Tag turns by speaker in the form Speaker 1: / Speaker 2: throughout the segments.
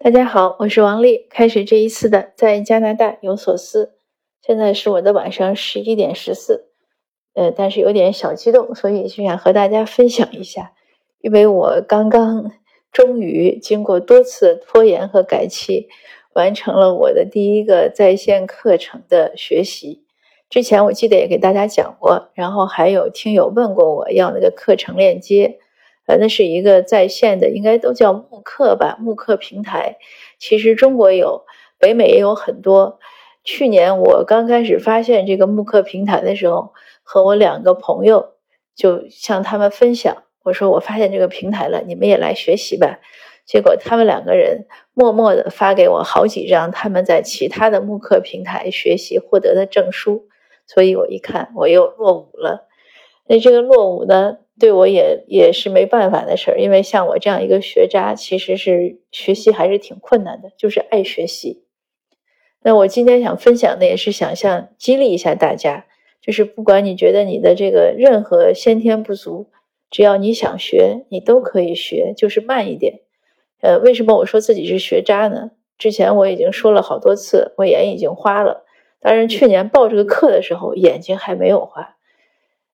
Speaker 1: 大家好，我是王丽。开始这一次的在加拿大有所思。现在是我的晚上十一点十四，呃，但是有点小激动，所以就想和大家分享一下。因为我刚刚终于经过多次拖延和改期，完成了我的第一个在线课程的学习。之前我记得也给大家讲过，然后还有听友问过我要那个课程链接。呃，那是一个在线的，应该都叫慕课吧，慕课平台。其实中国有，北美也有很多。去年我刚开始发现这个慕课平台的时候，和我两个朋友就向他们分享，我说我发现这个平台了，你们也来学习吧。结果他们两个人默默的发给我好几张他们在其他的慕课平台学习获得的证书，所以我一看我又落伍了。那这个落伍呢？对我也也是没办法的事儿，因为像我这样一个学渣，其实是学习还是挺困难的，就是爱学习。那我今天想分享的也是想象激励一下大家，就是不管你觉得你的这个任何先天不足，只要你想学，你都可以学，就是慢一点。呃，为什么我说自己是学渣呢？之前我已经说了好多次，我眼已经花了。当然，去年报这个课的时候，眼睛还没有花。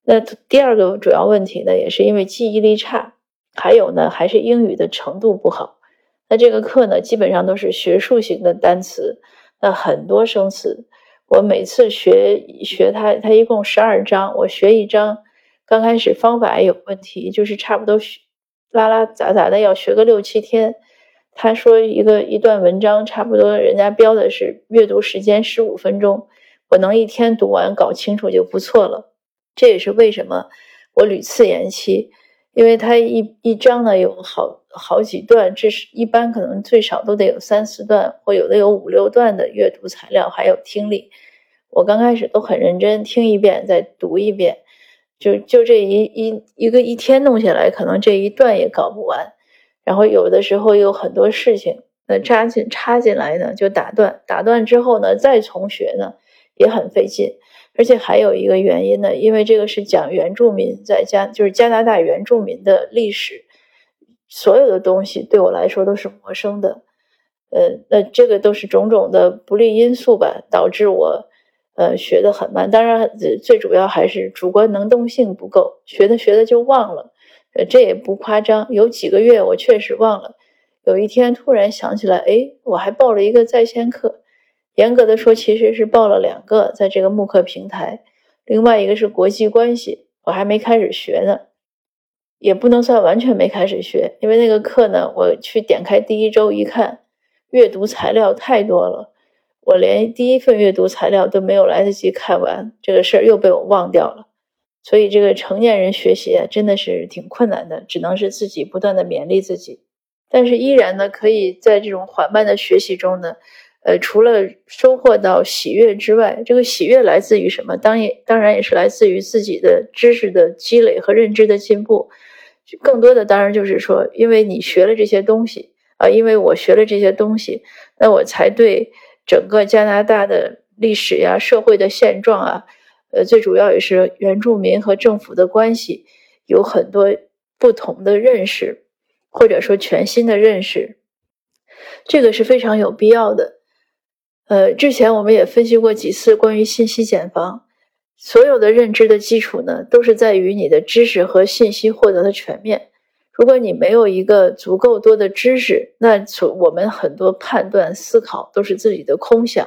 Speaker 1: 那第二个主要问题呢，也是因为记忆力差，还有呢，还是英语的程度不好。那这个课呢，基本上都是学术型的单词，那很多生词。我每次学学它，它一共十二章，我学一章，刚开始方法也有问题，就是差不多学拉拉杂杂的要学个六七天。他说一个一段文章，差不多人家标的是阅读时间十五分钟，我能一天读完搞清楚就不错了。这也是为什么我屡次延期，因为它一一章呢有好好几段，这是一般可能最少都得有三四段，或有的有五六段的阅读材料，还有听力。我刚开始都很认真听一遍再读一遍，就就这一一一个一天弄下来，可能这一段也搞不完。然后有的时候有很多事情，那插进插进来呢就打断，打断之后呢再重学呢也很费劲。而且还有一个原因呢，因为这个是讲原住民在加，就是加拿大原住民的历史，所有的东西对我来说都是陌生的，呃，那这个都是种种的不利因素吧，导致我呃学的很慢。当然，最主要还是主观能动性不够，学的学的就忘了，呃，这也不夸张，有几个月我确实忘了。有一天突然想起来，哎，我还报了一个在线课。严格的说，其实是报了两个，在这个慕课平台，另外一个是国际关系，我还没开始学呢，也不能算完全没开始学，因为那个课呢，我去点开第一周一看，阅读材料太多了，我连第一份阅读材料都没有来得及看完，这个事儿又被我忘掉了。所以，这个成年人学习啊，真的是挺困难的，只能是自己不断的勉励自己，但是依然呢，可以在这种缓慢的学习中呢。呃，除了收获到喜悦之外，这个喜悦来自于什么？当然，当然也是来自于自己的知识的积累和认知的进步。更多的当然就是说，因为你学了这些东西啊，因为我学了这些东西，那我才对整个加拿大的历史呀、社会的现状啊，呃，最主要也是原住民和政府的关系，有很多不同的认识，或者说全新的认识。这个是非常有必要的。呃，之前我们也分析过几次关于信息茧房，所有的认知的基础呢，都是在于你的知识和信息获得的全面。如果你没有一个足够多的知识，那从我们很多判断思考都是自己的空想。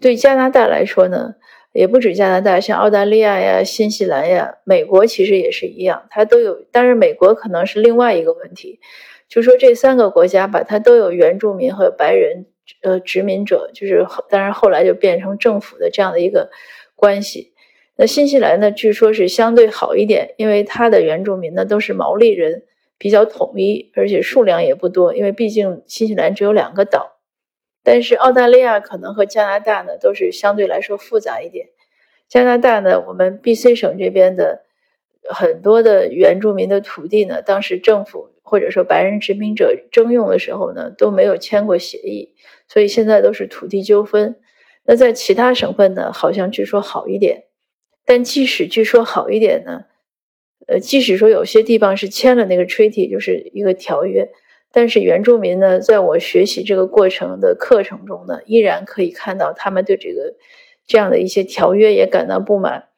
Speaker 1: 对加拿大来说呢，也不止加拿大，像澳大利亚呀、新西兰呀、美国其实也是一样，它都有。但是美国可能是另外一个问题，就说这三个国家吧，它都有原住民和白人。呃，殖民者就是，当然后来就变成政府的这样的一个关系。那新西兰呢，据说是相对好一点，因为它的原住民呢都是毛利人，比较统一，而且数量也不多，因为毕竟新西兰只有两个岛。但是澳大利亚可能和加拿大呢都是相对来说复杂一点。加拿大呢，我们 B.C 省这边的很多的原住民的土地呢，当时政府或者说白人殖民者征用的时候呢，都没有签过协议。所以现在都是土地纠纷，那在其他省份呢，好像据说好一点。但即使据说好一点呢，呃，即使说有些地方是签了那个 treaty，就是一个条约，但是原住民呢，在我学习这个过程的课程中呢，依然可以看到他们对这个这样的一些条约也感到不满。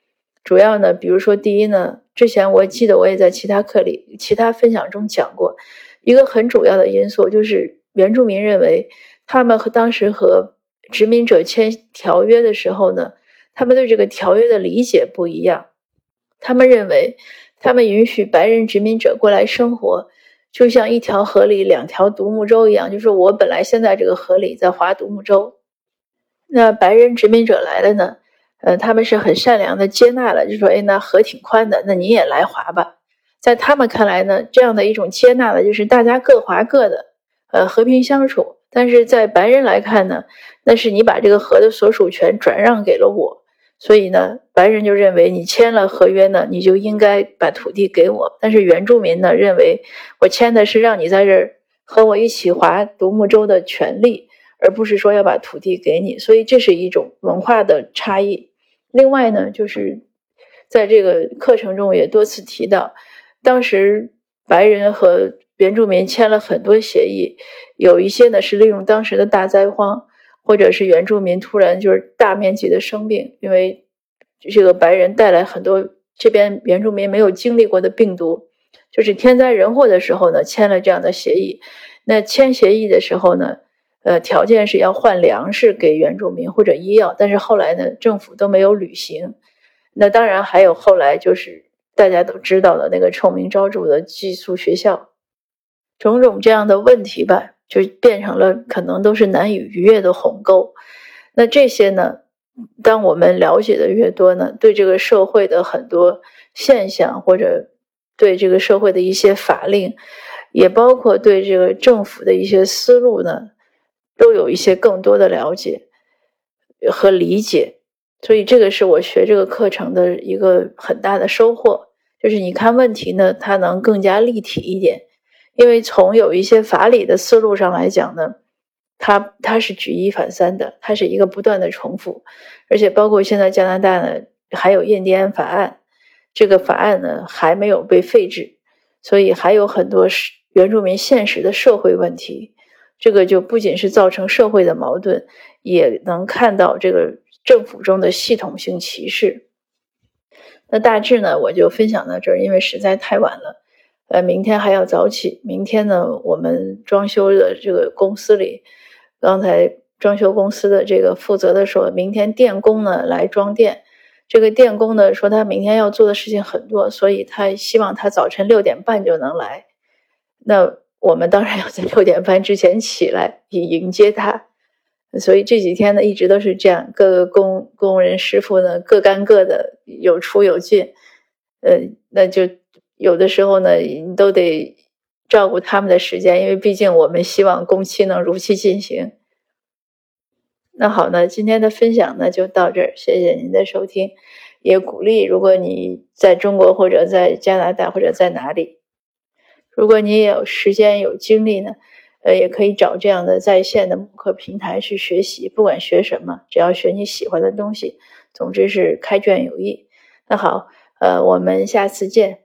Speaker 1: 主要呢，比如说第一呢，之前我记得我也在其他课里、其他分享中讲过，一个很主要的因素就是原住民认为他们和当时和殖民者签条约的时候呢，他们对这个条约的理解不一样。他们认为，他们允许白人殖民者过来生活。就像一条河里两条独木舟一样，就是我本来现在这个河里在划独木舟，那白人殖民者来了呢，呃，他们是很善良的接纳了，就说，哎，那河挺宽的，那你也来划吧。在他们看来呢，这样的一种接纳呢，就是大家各划各的，呃，和平相处。但是在白人来看呢，那是你把这个河的所属权转让给了我。所以呢，白人就认为你签了合约呢，你就应该把土地给我。但是原住民呢，认为我签的是让你在这儿和我一起划独木舟的权利，而不是说要把土地给你。所以这是一种文化的差异。另外呢，就是在这个课程中也多次提到，当时白人和原住民签了很多协议，有一些呢是利用当时的大灾荒。或者是原住民突然就是大面积的生病，因为这个白人带来很多这边原住民没有经历过的病毒，就是天灾人祸的时候呢，签了这样的协议。那签协议的时候呢，呃，条件是要换粮食给原住民或者医药，但是后来呢，政府都没有履行。那当然还有后来就是大家都知道的那个臭名昭著的寄宿学校，种种这样的问题吧。就变成了可能都是难以逾越的鸿沟。那这些呢？当我们了解的越多呢，对这个社会的很多现象，或者对这个社会的一些法令，也包括对这个政府的一些思路呢，都有一些更多的了解和理解。所以，这个是我学这个课程的一个很大的收获，就是你看问题呢，它能更加立体一点。因为从有一些法理的思路上来讲呢，它它是举一反三的，它是一个不断的重复，而且包括现在加拿大呢还有印第安法案，这个法案呢还没有被废止，所以还有很多是原住民现实的社会问题，这个就不仅是造成社会的矛盾，也能看到这个政府中的系统性歧视。那大致呢我就分享到这儿，因为实在太晚了。呃，明天还要早起。明天呢，我们装修的这个公司里，刚才装修公司的这个负责的说，明天电工呢来装电。这个电工呢说，他明天要做的事情很多，所以他希望他早晨六点半就能来。那我们当然要在六点半之前起来，以迎接他。所以这几天呢，一直都是这样，各个工工人师傅呢各干各的，有出有进。呃，那就。有的时候呢，你都得照顾他们的时间，因为毕竟我们希望工期能如期进行。那好呢，今天的分享呢就到这儿，谢谢您的收听，也鼓励如果你在中国或者在加拿大或者在哪里，如果你也有时间有精力呢，呃，也可以找这样的在线的慕课平台去学习，不管学什么，只要学你喜欢的东西，总之是开卷有益。那好，呃，我们下次见。